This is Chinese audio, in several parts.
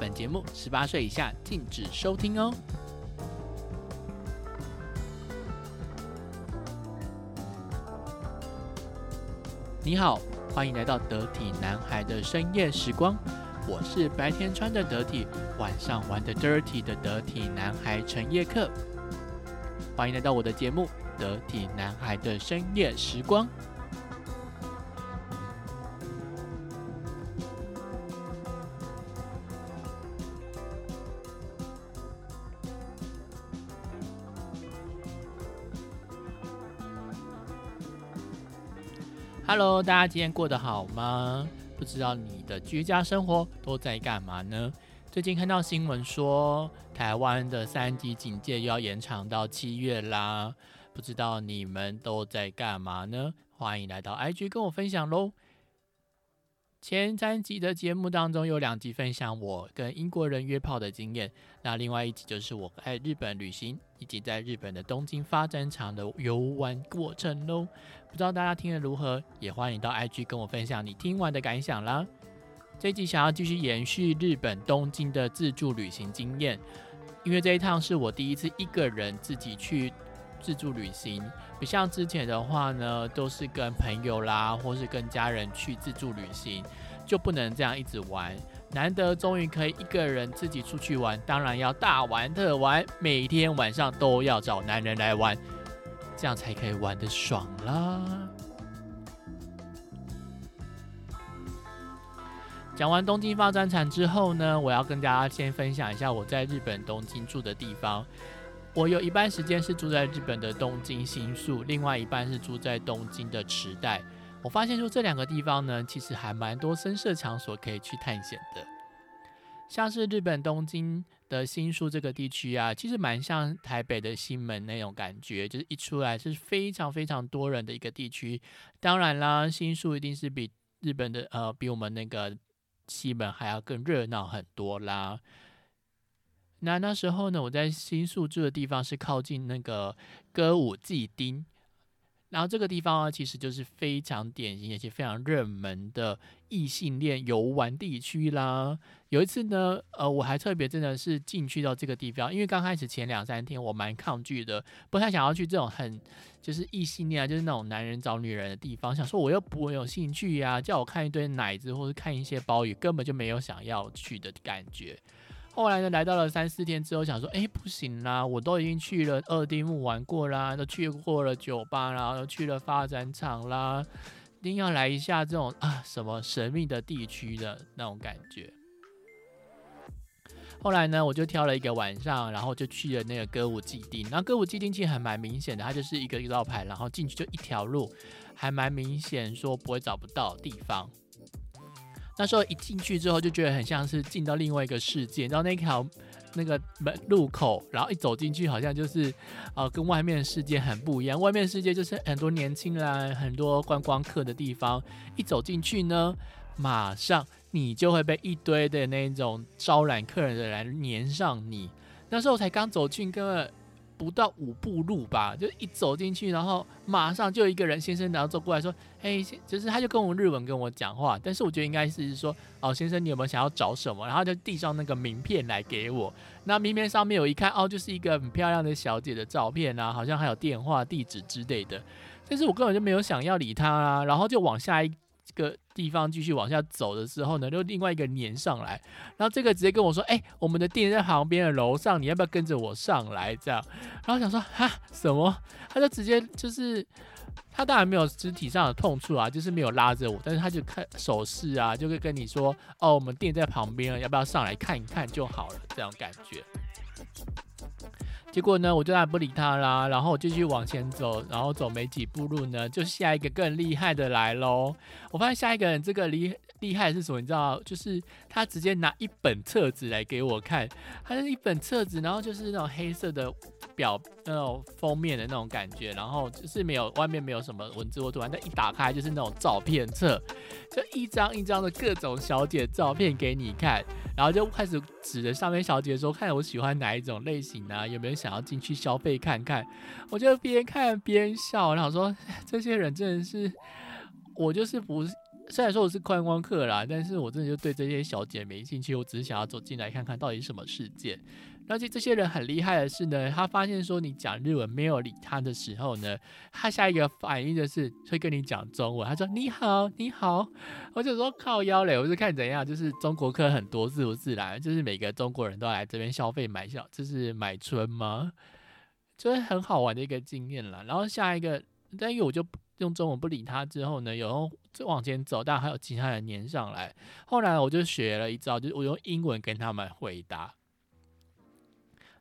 本节目十八岁以下禁止收听哦。你好，欢迎来到得体男孩的深夜时光。我是白天穿的得体，晚上玩的 dirty 的得体男孩陈叶克。欢迎来到我的节目《得体男孩的深夜时光》。Hello，大家今天过得好吗？不知道你的居家生活都在干嘛呢？最近看到新闻说，台湾的三级警戒又要延长到七月啦。不知道你们都在干嘛呢？欢迎来到 IG 跟我分享喽。前三集的节目当中有两集分享我跟英国人约炮的经验，那另外一集就是我在日本旅行以及在日本的东京发展场的游玩过程喽。不知道大家听得如何，也欢迎到 IG 跟我分享你听完的感想啦。这一集想要继续延续日本东京的自助旅行经验，因为这一趟是我第一次一个人自己去自助旅行。不像之前的话呢，都是跟朋友啦，或是跟家人去自助旅行，就不能这样一直玩。难得终于可以一个人自己出去玩，当然要大玩特玩，每天晚上都要找男人来玩，这样才可以玩得爽啦。讲完东京发展场之后呢，我要跟大家先分享一下我在日本东京住的地方。我有一半时间是住在日本的东京新宿，另外一半是住在东京的池袋。我发现说这两个地方呢，其实还蛮多深色场所可以去探险的。像是日本东京的新宿这个地区啊，其实蛮像台北的新门那种感觉，就是一出来是非常非常多人的一个地区。当然啦，新宿一定是比日本的呃比我们那个西门还要更热闹很多啦。那那时候呢，我在新宿住的地方是靠近那个歌舞伎町，然后这个地方啊，其实就是非常典型而且非常热门的异性恋游玩地区啦。有一次呢，呃，我还特别真的是进去到这个地方，因为刚开始前两三天我蛮抗拒的，不太想要去这种很就是异性恋啊，就是那种男人找女人的地方，想说我又不有兴趣呀，叫我看一堆奶子或者看一些包鱼，根本就没有想要去的感觉。后来呢，来到了三四天之后，想说，哎，不行啦，我都已经去了二丁目玩过啦，都去过了酒吧啦，都去了发展场啦，一定要来一下这种啊什么神秘的地区的那种感觉。后来呢，我就挑了一个晚上，然后就去了那个歌舞伎町。那歌舞伎町其实还蛮明显的，它就是一个道牌，然后进去就一条路，还蛮明显说不会找不到地方。那时候一进去之后，就觉得很像是进到另外一个世界。然后那条那个门路口，然后一走进去，好像就是呃，跟外面的世界很不一样。外面世界就是很多年轻人、很多观光客的地方。一走进去呢，马上你就会被一堆的那种招揽客人的人粘上你。那时候才刚走进，根本。不到五步路吧，就一走进去，然后马上就一个人先生，然后走过来说：“嘿，就是他就跟我日文跟我讲话，但是我觉得应该是说，哦，先生，你有没有想要找什么？然后就递上那个名片来给我。那名片上面有一看，哦，就是一个很漂亮的小姐的照片啊，好像还有电话、地址之类的。但是我根本就没有想要理他啊，然后就往下一。”个地方继续往下走的时候呢，就另外一个粘上来，然后这个直接跟我说：“哎，我们的店在旁边的楼上，你要不要跟着我上来？”这样，然后想说：“哈，什么？”他就直接就是他当然没有肢体上的痛处啊，就是没有拉着我，但是他就看手势啊，就会跟你说：“哦，我们店在旁边，要不要上来看一看就好了？”这样感觉。结果呢，我就然不理他啦，然后我继续往前走，然后走没几步路呢，就下一个更厉害的来喽。我发现下一个人这个厉厉害是什么？你知道，就是他直接拿一本册子来给我看，他是一本册子，然后就是那种黑色的表那种封面的那种感觉，然后就是没有外面没有什么文字或图案，但一打开就是那种照片册，就一张一张的各种小姐照片给你看，然后就开始指着上面小姐说，看我喜欢哪一种类型啊，有没有？想要进去消费看看，我就边看边笑，然后说 这些人真的是，我就是不虽然说我是观光客啦，但是我真的就对这些小姐没兴趣，我只是想要走进来看看到底什么世界。而且这些人很厉害的是呢，他发现说你讲日文没有理他的时候呢，他下一个反应就是会跟你讲中文。他说你好，你好，我就说靠腰嘞，我是看怎样，就是中国客很多自不自然，就是每个中国人都要来这边消费买小，就是买春吗？就是很好玩的一个经验了。然后下一个，但因为我就用中文不理他之后呢，有就往前走，但还有其他人粘上来。后来我就学了一招，就是我用英文跟他们回答。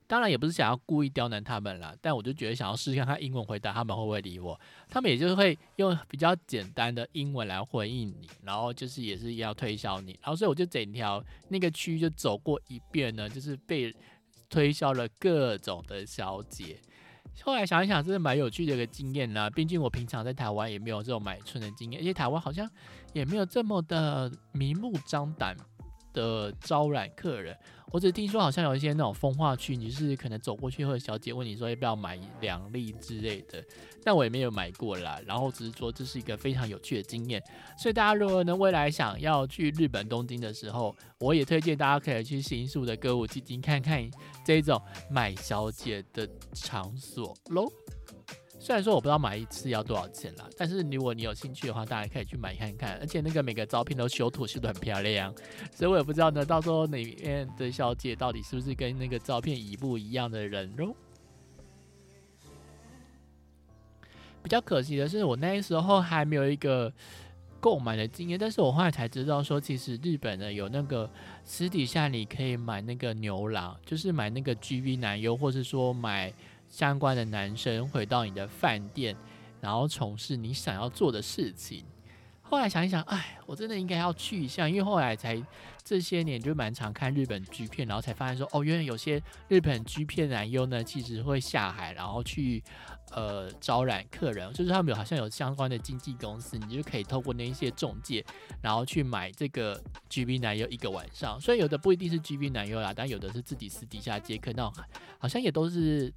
当然也不是想要故意刁难他们啦，但我就觉得想要试试看他英文回答他们会不会理我，他们也就是会用比较简单的英文来回应你，然后就是也是要推销你，然后所以我就整条那个区域就走过一遍呢，就是被推销了各种的小姐。后来想一想，真的蛮有趣的一个经验啦，毕竟我平常在台湾也没有这种买春的经验，而且台湾好像也没有这么的明目张胆。的招揽客人，我只听说好像有一些那种风化区，你是可能走过去，或者小姐问你说要不要买两粒之类的，但我也没有买过啦。然后只是说这是一个非常有趣的经验，所以大家如果呢未来想要去日本东京的时候，我也推荐大家可以去新宿的歌舞伎町看看这种买小姐的场所喽。虽然说我不知道买一次要多少钱啦，但是如果你有兴趣的话，大家可以去买看看。而且那个每个照片都修图修得很漂亮，所以我也不知道呢，到时候哪边的小姐到底是不是跟那个照片一不一样的人喽。比较可惜的是，我那时候还没有一个购买的经验，但是我后来才知道说，其实日本呢有那个私底下你可以买那个牛郎，就是买那个 G V 男优，或是说买。相关的男生回到你的饭店，然后从事你想要做的事情。后来想一想，哎，我真的应该要去一下，因为后来才这些年就蛮常看日本剧片，然后才发现说，哦，原来有些日本剧片男优呢，其实会下海，然后去呃招揽客人，就是他们有好像有相关的经纪公司，你就可以透过那一些中介，然后去买这个 G B 男优一个晚上。所以有的不一定是 G B 男优啦，但有的是自己私底下接客，那好像也都是。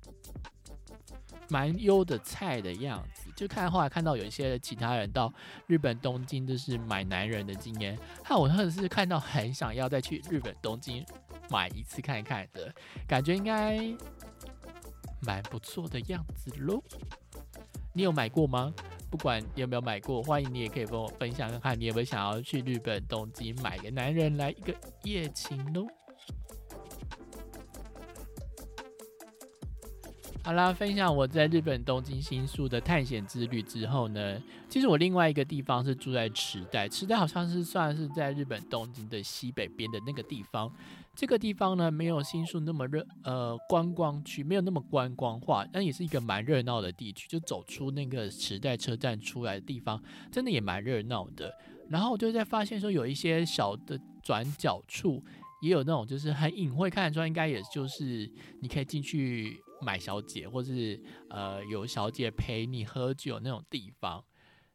蛮优的菜的样子，就看后来看到有一些其他人到日本东京就是买男人的经验，看我真的是看到很想要再去日本东京买一次看看的感觉，应该蛮不错的样子喽。你有买过吗？不管有没有买过，欢迎你也可以跟我分享看看，你有没有想要去日本东京买个男人来一个夜情喽。好啦，分享我在日本东京新宿的探险之旅之后呢，其实我另外一个地方是住在池袋，池袋好像是算是在日本东京的西北边的那个地方。这个地方呢，没有新宿那么热，呃，观光区没有那么观光化，但也是一个蛮热闹的地区。就走出那个池袋车站出来的地方，真的也蛮热闹的。然后我就在发现说，有一些小的转角处，也有那种就是很隐晦看得出来，应该也就是你可以进去。买小姐，或是呃有小姐陪你喝酒那种地方，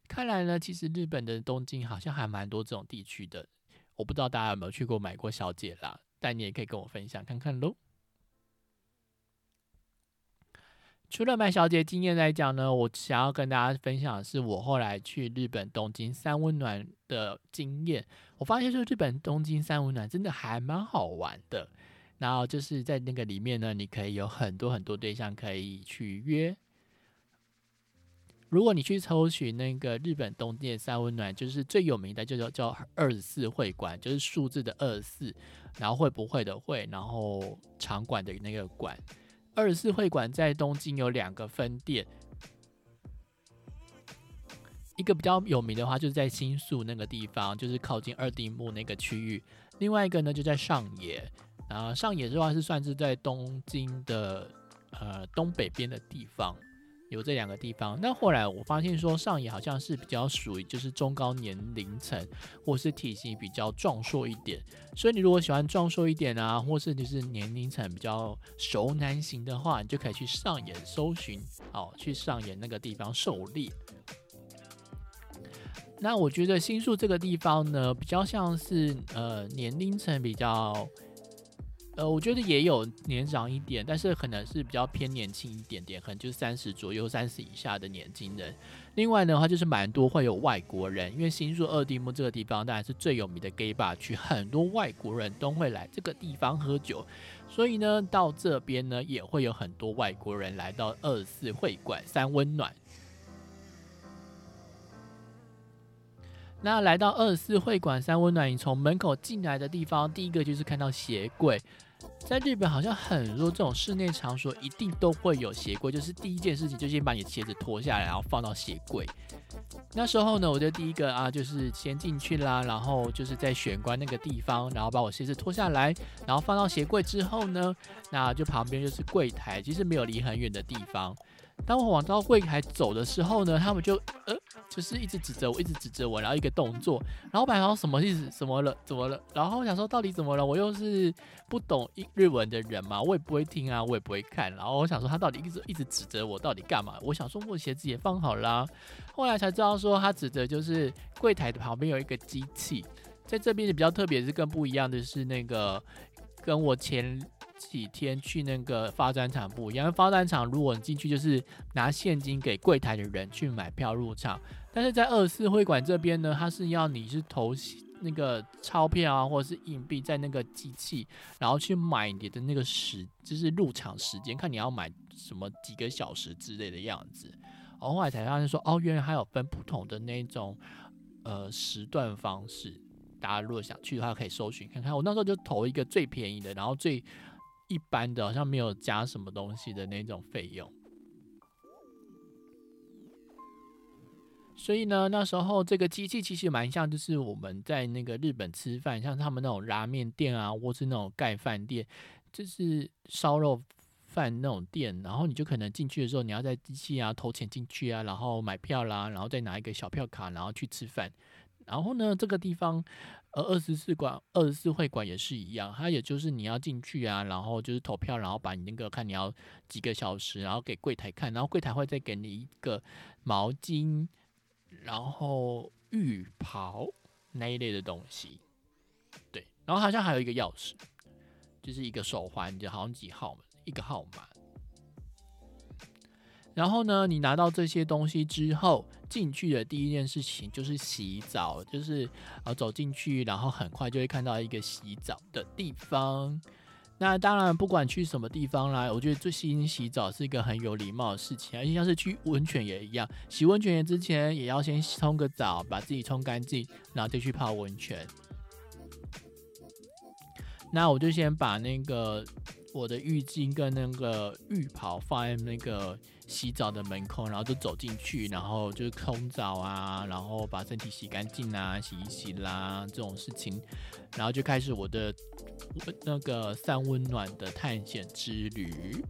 看来呢，其实日本的东京好像还蛮多这种地区的。我不知道大家有没有去过买过小姐啦，但你也可以跟我分享看看喽。除了买小姐经验来讲呢，我想要跟大家分享的是我后来去日本东京三温暖的经验。我发现说日本东京三温暖真的还蛮好玩的。然后就是在那个里面呢，你可以有很多很多对象可以去约。如果你去抽取那个日本东京三温暖，就是最有名的，就叫叫二十四会馆，就是数字的二十四，然后会不会的会，然后场馆的那个馆。二十四会馆在东京有两个分店，一个比较有名的话就是在新宿那个地方，就是靠近二丁目那个区域；另外一个呢就在上野。然后上野的话是算是在东京的呃东北边的地方，有这两个地方。那后来我发现说上野好像是比较属于就是中高年龄层，或是体型比较壮硕一点。所以你如果喜欢壮硕一点啊，或是就是年龄层比较熟男型的话，你就可以去上野搜寻，哦，去上野那个地方狩猎。那我觉得新宿这个地方呢，比较像是呃年龄层比较。呃，我觉得也有年长一点，但是可能是比较偏年轻一点点，可能就是三十左右、三十以下的年轻人。另外的话，就是蛮多会有外国人，因为新宿二丁目这个地方当然是最有名的 gay bar 区，很多外国人都会来这个地方喝酒，所以呢，到这边呢也会有很多外国人来到二四会馆三温暖。那来到二四会馆三温暖，你从门口进来的地方，第一个就是看到鞋柜。在日本，好像很多这种室内场所一定都会有鞋柜，就是第一件事情就先把你鞋子脱下来，然后放到鞋柜。那时候呢，我就第一个啊，就是先进去啦，然后就是在玄关那个地方，然后把我鞋子脱下来，然后放到鞋柜之后呢，那就旁边就是柜台，其实没有离很远的地方。当我往到柜台走的时候呢，他们就呃，就是一直指着我，一直指着我，然后一个动作，然后什么意思，什么了，怎么了？然后我想说到底怎么了？我又是不懂日文的人嘛，我也不会听啊，我也不会看。然后我想说他到底一直一直指着我，到底干嘛？我想说我鞋子也放好啦。后来才知道说他指的就是柜台的旁边有一个机器，在这边比较特别是更不一样的是那个跟我前。几天去那个发展场不一样，发展场如果你进去就是拿现金给柜台的人去买票入场，但是在二四会馆这边呢，它是要你是投那个钞票啊或者是硬币在那个机器，然后去买你的那个时就是入场时间，看你要买什么几个小时之类的样子。后来才发现说，哦，原来还有分不同的那种呃时段方式，大家如果想去的话可以搜寻看看。我那时候就投一个最便宜的，然后最。一般的，好像没有加什么东西的那种费用。所以呢，那时候这个机器其实蛮像，就是我们在那个日本吃饭，像他们那种拉面店啊，或是那种盖饭店，就是烧肉饭那种店。然后你就可能进去的时候，你要在机器啊投钱进去啊，然后买票啦，然后再拿一个小票卡，然后去吃饭。然后呢，这个地方。呃二十四馆、二十四会馆也是一样，它也就是你要进去啊，然后就是投票，然后把你那个看你要几个小时，然后给柜台看，然后柜台会再给你一个毛巾，然后浴袍那一类的东西，对，然后好像还有一个钥匙，就是一个手环，就好像几号嘛，一个号码。然后呢，你拿到这些东西之后，进去的第一件事情就是洗澡，就是呃走进去，然后很快就会看到一个洗澡的地方。那当然，不管去什么地方啦，我觉得最先洗澡是一个很有礼貌的事情，而且像是去温泉也一样，洗温泉之前也要先冲个澡，把自己冲干净，然后再去泡温泉。那我就先把那个我的浴巾跟那个浴袍放在那个。洗澡的门口，然后就走进去，然后就是冲澡啊，然后把身体洗干净啊，洗一洗啦这种事情，然后就开始我的那个三温暖的探险之旅。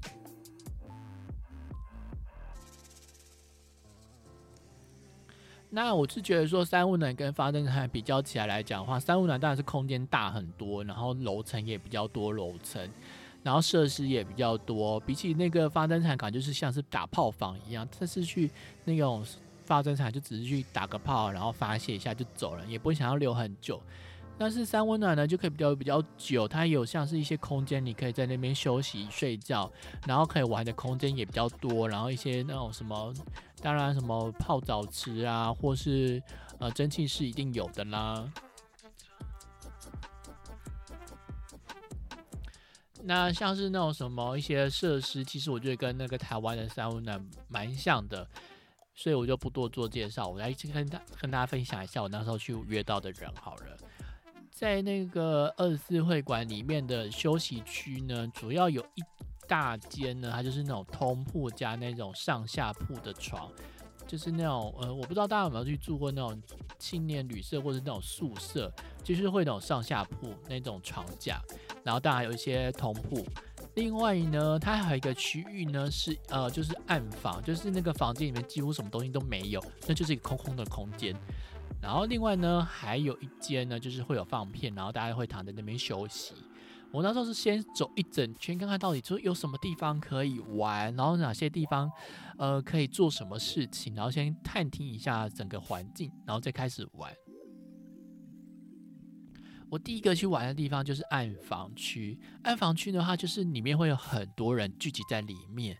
那我是觉得说，三温暖跟发电厂比较起来来讲的话，三温暖当然是空间大很多，然后楼层也比较多楼层。然后设施也比较多，比起那个发灯厂，感觉就是像是打炮房一样。它是去那种发灯厂，就只是去打个炮，然后发泄一下就走了，也不会想要留很久。但是三温暖呢，就可以比较比较久，它有像是一些空间，你可以在那边休息睡觉，然后可以玩的空间也比较多。然后一些那种什么，当然什么泡澡池啊，或是呃蒸汽室一定有的啦。那像是那种什么一些设施，其实我觉得跟那个台湾的三温暖蛮像的，所以我就不多做介绍。我来跟大跟大家分享一下我那时候去约到的人好了。在那个二十四会馆里面的休息区呢，主要有一大间呢，它就是那种通铺加那种上下铺的床，就是那种呃，我不知道大家有没有去住过那种青年旅社或者那种宿舍，就是会那种上下铺那种床架。然后当然有一些同铺，另外呢，它还有一个区域呢是呃就是暗房，就是那个房间里面几乎什么东西都没有，那就是一个空空的空间。然后另外呢还有一间呢就是会有放片，然后大家会躺在那边休息。我那时候是先走一整圈，看看到底说有什么地方可以玩，然后哪些地方呃可以做什么事情，然后先探听一下整个环境，然后再开始玩。我第一个去玩的地方就是暗房区。暗房区的话，就是里面会有很多人聚集在里面，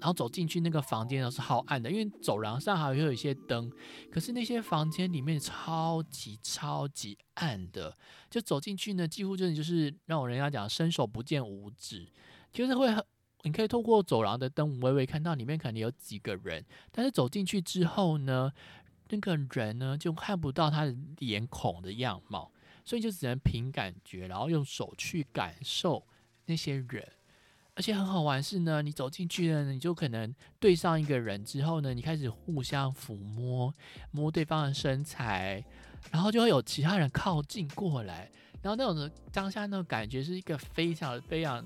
然后走进去那个房间都是好暗的，因为走廊上还会有一些灯。可是那些房间里面超级超级暗的，就走进去呢，几乎真的就是让我人家讲伸手不见五指，就是会很，你可以透过走廊的灯微微看到里面可能有几个人，但是走进去之后呢，那个人呢就看不到他的脸孔的样貌。所以就只能凭感觉，然后用手去感受那些人，而且很好玩是呢，你走进去了，你就可能对上一个人之后呢，你开始互相抚摸，摸对方的身材，然后就会有其他人靠近过来，然后那种的当下那种感觉是一个非常非常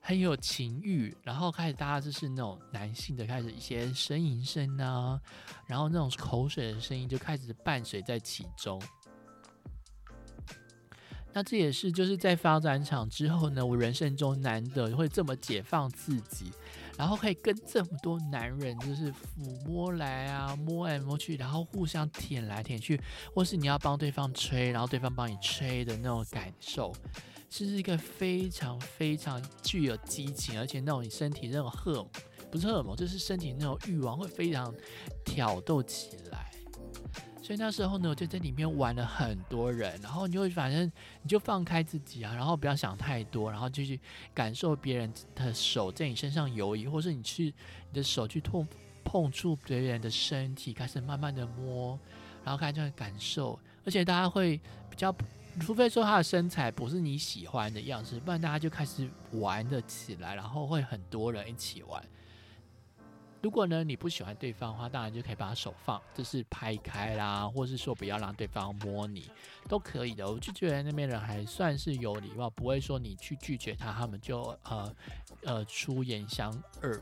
很有情欲，然后开始大家就是那种男性的开始一些呻吟声啊，然后那种口水的声音就开始伴随在其中。那这也是就是在发展场之后呢，我人生中难得会这么解放自己，然后可以跟这么多男人就是抚摸来啊，摸来摸去，然后互相舔来舔去，或是你要帮对方吹，然后对方帮你吹的那种感受，是一个非常非常具有激情，而且那种你身体那种荷，不是荷尔蒙，就是身体那种欲望会非常挑逗起来。所以那时候呢，我就在里面玩了很多人，然后你就反正你就放开自己啊，然后不要想太多，然后就去感受别人的手在你身上游移，或是你去你的手去碰碰触别人的身体，开始慢慢的摸，然后开始感受，而且大家会比较，除非说他的身材不是你喜欢的样子，不然大家就开始玩的起来，然后会很多人一起玩。如果呢你不喜欢对方的话，当然就可以把手放，就是拍开啦，或是说不要让对方摸你，都可以的。我就觉得那边人还算是有礼貌，不会说你去拒绝他，他们就呃呃出言相恶。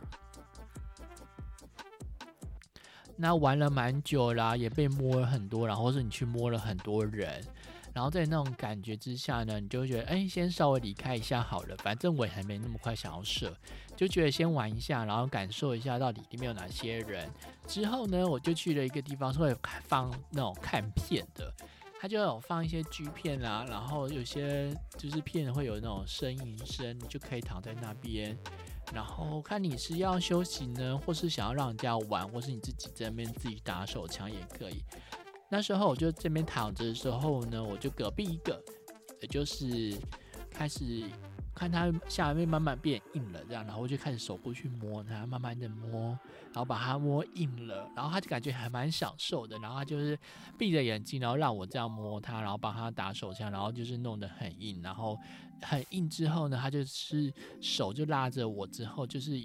那玩了蛮久啦，也被摸了很多，然后是你去摸了很多人。然后在那种感觉之下呢，你就会觉得，哎，先稍微离开一下好了，反正我还没那么快想要射，就觉得先玩一下，然后感受一下到底里面有哪些人。之后呢，我就去了一个地方，是会放那种看片的，它就有放一些 G 片啊，然后有些就是片会有那种呻吟声，你就可以躺在那边，然后看你是要休息呢，或是想要让人家玩，或是你自己在那边自己打手枪也可以。那时候我就这边躺着的时候呢，我就隔壁一个，也就是开始看他下面慢慢变硬了，这样，然后我就开始手过去摸他，慢慢的摸，然后把它摸硬了，然后他就感觉还蛮享受的，然后他就是闭着眼睛，然后让我这样摸他，然后帮他打手枪，然后就是弄得很硬，然后很硬之后呢，他就是手就拉着我之后就是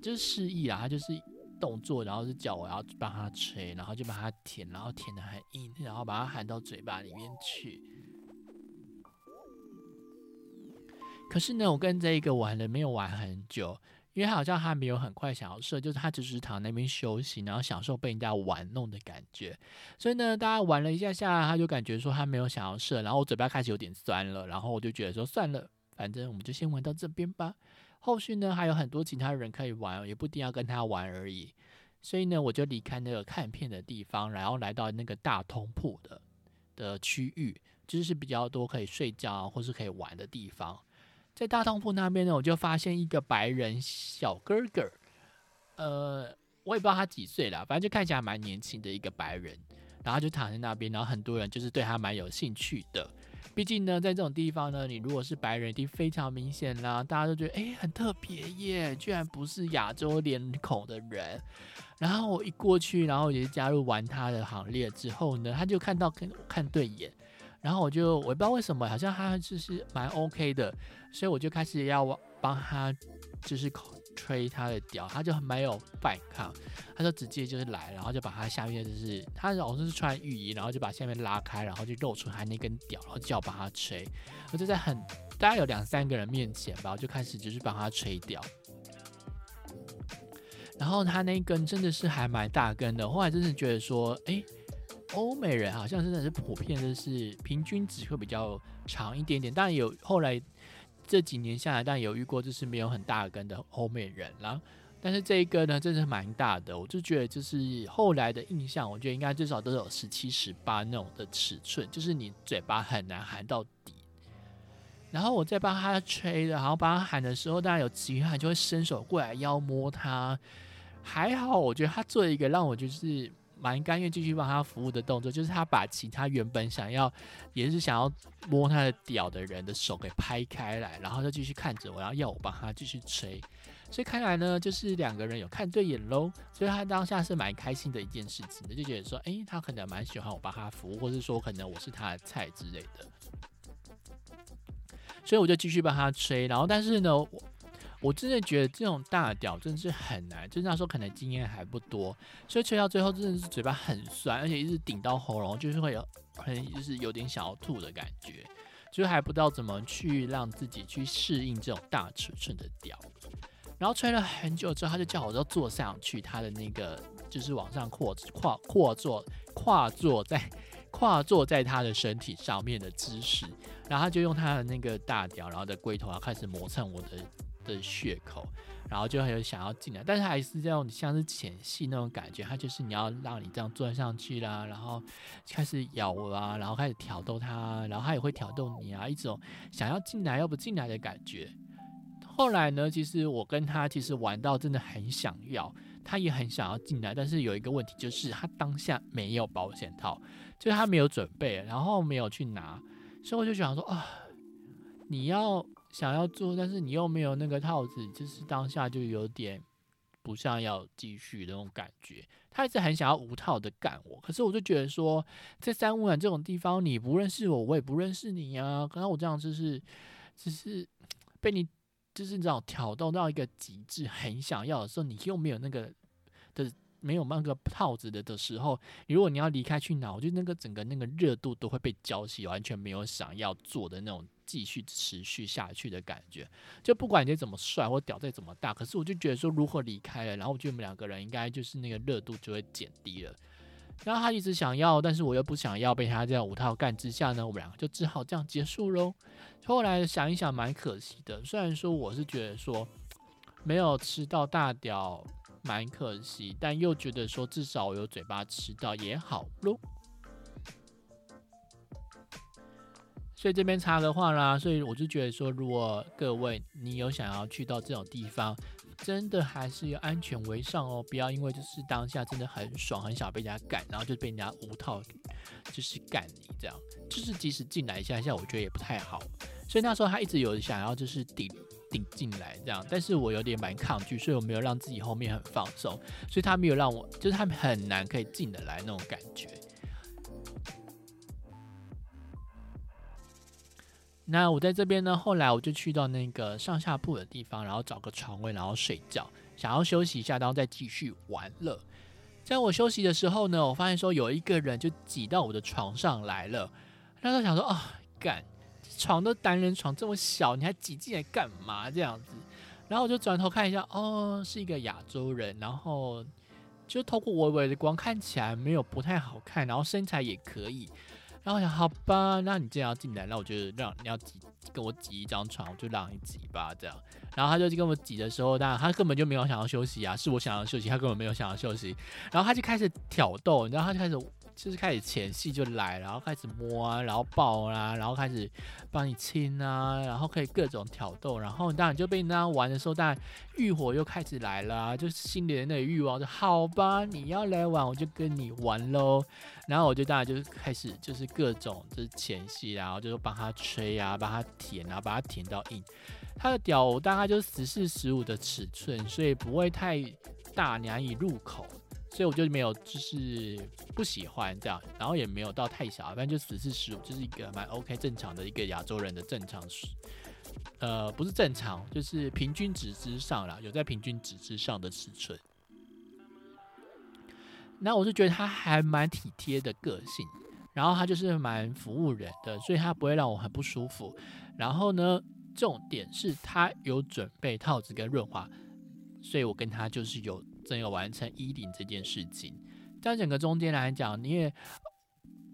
就是示意啊，他就是。动作，然后是叫我要帮他吹，然后就把他舔，然后舔的很硬，然后把他含到嘴巴里面去。可是呢，我跟这一个玩的没有玩很久，因为好像他没有很快想要射，就是他只是躺那边休息，然后享受被人家玩弄的感觉。所以呢，大家玩了一下下，他就感觉说他没有想要射，然后我嘴巴开始有点酸了，然后我就觉得说算了，反正我们就先玩到这边吧。后续呢还有很多其他人可以玩，也不一定要跟他玩而已。所以呢，我就离开那个看片的地方，然后来到那个大通铺的的区域，就是比较多可以睡觉或是可以玩的地方。在大通铺那边呢，我就发现一个白人小哥哥，呃，我也不知道他几岁了，反正就看起来蛮年轻的一个白人，然后就躺在那边，然后很多人就是对他蛮有兴趣的。毕竟呢，在这种地方呢，你如果是白人，一定非常明显啦，大家都觉得哎，很特别耶，居然不是亚洲脸孔的人。然后我一过去，然后也是加入玩他的行列之后呢，他就看到跟看对眼，然后我就我不知道为什么，好像他就是蛮 OK 的，所以我就开始要帮他就是口。吹他的屌，他就没有反抗，他就直接就是来，然后就把他下面就是他老是是穿浴衣，然后就把下面拉开，然后就露出他那根屌，然后叫我帮他吹，我就在很大概有两三个人面前吧，我就开始就是帮他吹屌，然后他那根真的是还蛮大根的，后来真的觉得说，哎，欧美人好像真的是普遍就是平均值会比较长一点点，但有后来。这几年下来，但有遇过就是没有很大根的欧美人，然后但是这一个呢，真是蛮大的，我就觉得就是后来的印象，我觉得应该至少都有十七、十八那种的尺寸，就是你嘴巴很难含到底。然后我在帮他吹的，然后帮他喊的时候，当然有其他人就会伸手过来要摸他。还好，我觉得他做一个让我就是蛮甘愿继续帮他服务的动作，就是他把其他原本想要也是想要摸他的屌的人的手给拍开来，然后就继续看着我，然后要我帮他继续吹。所以看来呢，就是两个人有看对眼喽，所以他当下是蛮开心的一件事情的，就觉得说，诶，他可能蛮喜欢我帮他服务，或者说可能我是他的菜之类的。所以我就继续帮他吹，然后但是呢，我真的觉得这种大屌真的是很难，就是那时候可能经验还不多，所以吹到最后真的是嘴巴很酸，而且一直顶到喉咙，就是会有很就是有点想要吐的感觉，就还不知道怎么去让自己去适应这种大尺寸的屌。然后吹了很久之后，他就叫我要坐上去，他的那个就是往上扩跨跨坐跨坐在跨坐在他的身体上面的姿势，然后他就用他的那个大屌，然后的龟头啊开始磨蹭我的的血口，然后就很想要进来，但是还是这种像是前戏那种感觉，他就是你要让你这样钻上去啦，然后开始咬啊，然后开始挑逗他，然后他也会挑逗你啊，一种想要进来又不进来的感觉。后来呢，其实我跟他其实玩到真的很想要，他也很想要进来，但是有一个问题就是他当下没有保险套，就是他没有准备，然后没有去拿，所以我就想说啊，你要想要做，但是你又没有那个套子，就是当下就有点不像要继续那种感觉。他一直很想要无套的干我，可是我就觉得说，在三五晚这种地方，你不认识我，我也不认识你呀，可能我这样就是，只是被你。就是这种挑逗到一个极致，很想要的时候，你又没有那个的，没有那个套子的的时候，如果你要离开去哪，我觉得那个整个那个热度都会被浇熄，完全没有想要做的那种继续持续下去的感觉。就不管你怎么帅或屌再怎么大，可是我就觉得说，如果离开了，然后我觉得我们两个人应该就是那个热度就会减低了。然后他一直想要，但是我又不想要被他这样五套干之下呢，我们两个就只好这样结束喽。后来想一想，蛮可惜的。虽然说我是觉得说没有吃到大屌蛮可惜，但又觉得说至少我有嘴巴吃到也好喽。所以这边插个话啦，所以我就觉得说，如果各位你有想要去到这种地方，真的还是要安全为上哦，不要因为就是当下真的很爽，很想被人家干，然后就被人家无套就是干你这样，就是即使进来一下一下，我觉得也不太好。所以那时候他一直有想要就是顶顶进来这样，但是我有点蛮抗拒，所以我没有让自己后面很放松，所以他没有让我就是他们很难可以进得来那种感觉。那我在这边呢，后来我就去到那个上下铺的地方，然后找个床位，然后睡觉，想要休息一下，然后再继续玩乐。在我休息的时候呢，我发现说有一个人就挤到我的床上来了。那时候想说啊，干，床都单人床这么小，你还挤进来干嘛？这样子，然后我就转头看一下，哦，是一个亚洲人，然后就透过微微的光看起来没有不太好看，然后身材也可以。然后我想，好吧，那你既然要进来，那我就让你要挤跟我挤一张床，我就让你挤吧，这样。然后他就跟我挤的时候，当然他根本就没有想要休息啊，是我想要休息，他根本没有想要休息。然后他就开始挑逗，你知道，他就开始。就是开始前戏就来，然后开始摸啊，然后抱啊，然后开始帮你亲啊，然后可以各种挑逗，然后当然就被那玩的时候，当然欲火又开始来了，就是心里的那个欲望，就好吧，你要来玩，我就跟你玩喽。然后我就当然就开始就是各种就是前戏，然后就是帮他吹啊，帮他舔啊，把他舔到硬。他的屌大概就是十四十五的尺寸，所以不会太大，难以入口。所以我就没有，就是不喜欢这样，然后也没有到太小，反正就十四十五，就是一个蛮 OK 正常的一个亚洲人的正常，呃，不是正常，就是平均值之上啦，有在平均值之上的尺寸。那我就觉得他还蛮体贴的个性，然后他就是蛮服务人的，所以他不会让我很不舒服。然后呢，重点是他有准备套子跟润滑，所以我跟他就是有。能有完成衣领这件事情，在整个中间来讲，你也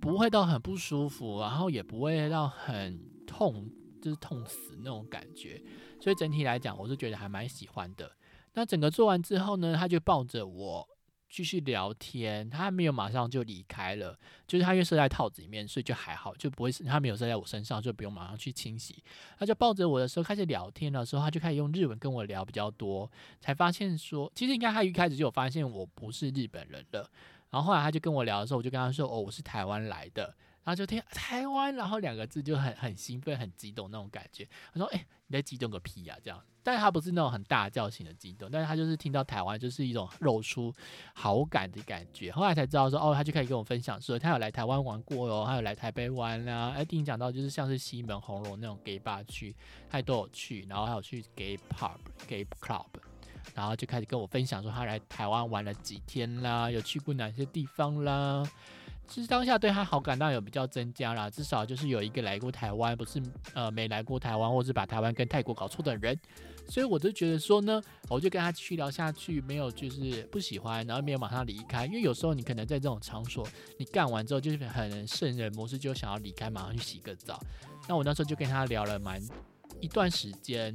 不会到很不舒服，然后也不会到很痛，就是痛死那种感觉。所以整体来讲，我是觉得还蛮喜欢的。那整个做完之后呢，他就抱着我继续聊天，他没有马上就离开了，就是他因为设在套子里面，所以就还好，就不会他没有设在我身上，就不用马上去清洗。他就抱着我的时候开始聊天的时候，他就开始用日文跟我聊比较多，才发现说，其实应该他一开始就有发现我不是日本人了。然后后来他就跟我聊的时候，我就跟他说：“哦，我是台湾来的。”然后就听台湾，然后两个字就很很兴奋、很激动那种感觉。他说：“哎，你在激动个屁呀！”这样，但是他不是那种很大叫型的激动，但是他就是听到台湾，就是一种露出好感的感觉。后来才知道说，哦，他就可以跟我分享说，他有来台湾玩过哦，他有来台北玩啊。哎，听你讲到就是像是西门红楼那种 gay bar 区，他都有去，然后还有去 gay pub、gay club。然后就开始跟我分享说他来台湾玩了几天啦，有去过哪些地方啦。其实当下对他好感当然有比较增加啦，至少就是有一个来过台湾，不是呃没来过台湾，或是把台湾跟泰国搞错的人。所以我就觉得说呢，我就跟他继续聊下去，没有就是不喜欢，然后没有马上离开，因为有时候你可能在这种场所，你干完之后就是很圣人模式，就想要离开，马上去洗个澡。那我那时候就跟他聊了蛮一段时间。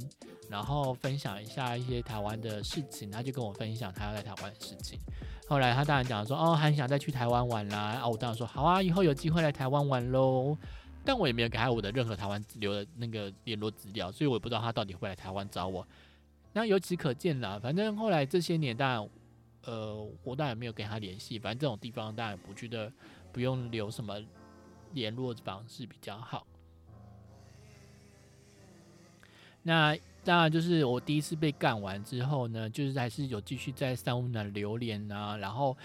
然后分享一下一些台湾的事情，他就跟我分享他要在台湾的事情。后来他当然讲说，哦，很想再去台湾玩啦。啊，我当然说好啊，以后有机会来台湾玩喽。但我也没有给他我的任何台湾留的那个联络资料，所以我也不知道他到底会来台湾找我。那由此可见啦，反正后来这些年，当然，呃，我当然没有跟他联系。反正这种地方当然不觉得不用留什么联络方式比较好。那。当然，就是我第一次被干完之后呢，就是还是有继续在三温暖流连啊，然后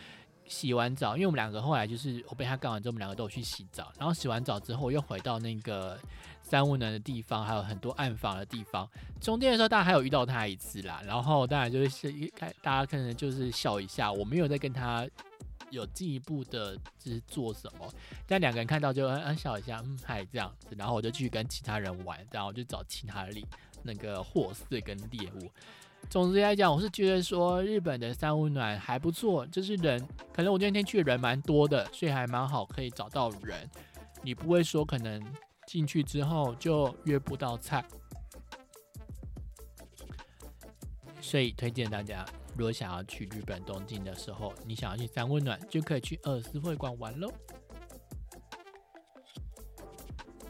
洗完澡，因为我们两个后来就是我被他干完之后，我们两个都有去洗澡，然后洗完澡之后又回到那个三温暖的地方，还有很多暗房的地方。中间的时候，大家还有遇到他一次啦，然后当然就是一开大家可能就是笑一下，我没有在跟他有进一步的就是做什么，但两个人看到就嗯笑一下，嗯嗨这样子，然后我就继续跟其他人玩，然后我就找其他的那个货色跟猎物，总之来讲，我是觉得说日本的三温暖还不错，就是人可能我今天去的人蛮多的，所以还蛮好可以找到人，你不会说可能进去之后就约不到菜，所以推荐大家，如果想要去日本东京的时候，你想要去三温暖，就可以去二斯会馆玩喽。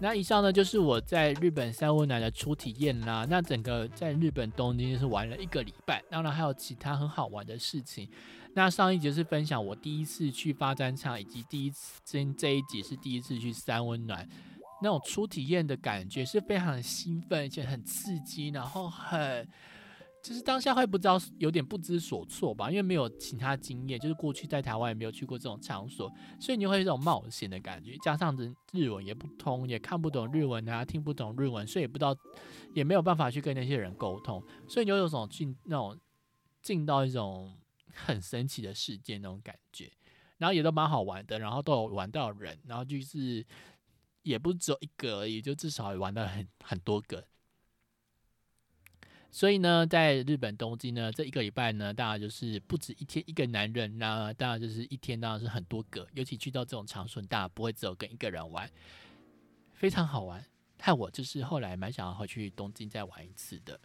那以上呢，就是我在日本三温暖的初体验啦。那整个在日本东京是玩了一个礼拜，当然还有其他很好玩的事情。那上一集是分享我第一次去发展场，以及第一次今这一集是第一次去三温暖，那种初体验的感觉是非常兴奋，而且很刺激，然后很。就是当下会不知道，有点不知所措吧，因为没有其他经验，就是过去在台湾也没有去过这种场所，所以你会有一种冒险的感觉。加上日日文也不通，也看不懂日文啊，听不懂日文，所以也不知道，也没有办法去跟那些人沟通，所以你就有种进那种进到一种很神奇的世界那种感觉。然后也都蛮好玩的，然后都有玩到人，然后就是也不只有一个而已，就至少玩到很很多个。所以呢，在日本东京呢，这一个礼拜呢，当然就是不止一天一个男人，那当然就是一天当然是很多个，尤其去到这种场所，当然不会只有跟一个人玩，非常好玩。害我就是后来蛮想要回去东京再玩一次的。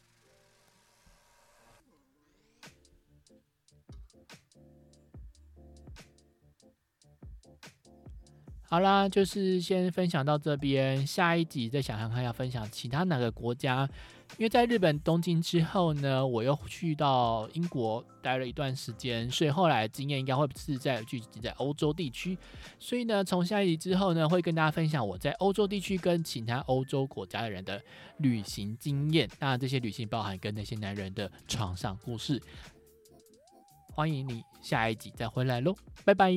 好啦，就是先分享到这边，下一集再想想看要分享其他哪个国家。因为在日本东京之后呢，我又去到英国待了一段时间，所以后来经验应该会是在聚集在欧洲地区。所以呢，从下一集之后呢，会跟大家分享我在欧洲地区跟其他欧洲国家的人的旅行经验。那，这些旅行包含跟那些男人的床上故事。欢迎你下一集再回来喽，拜拜。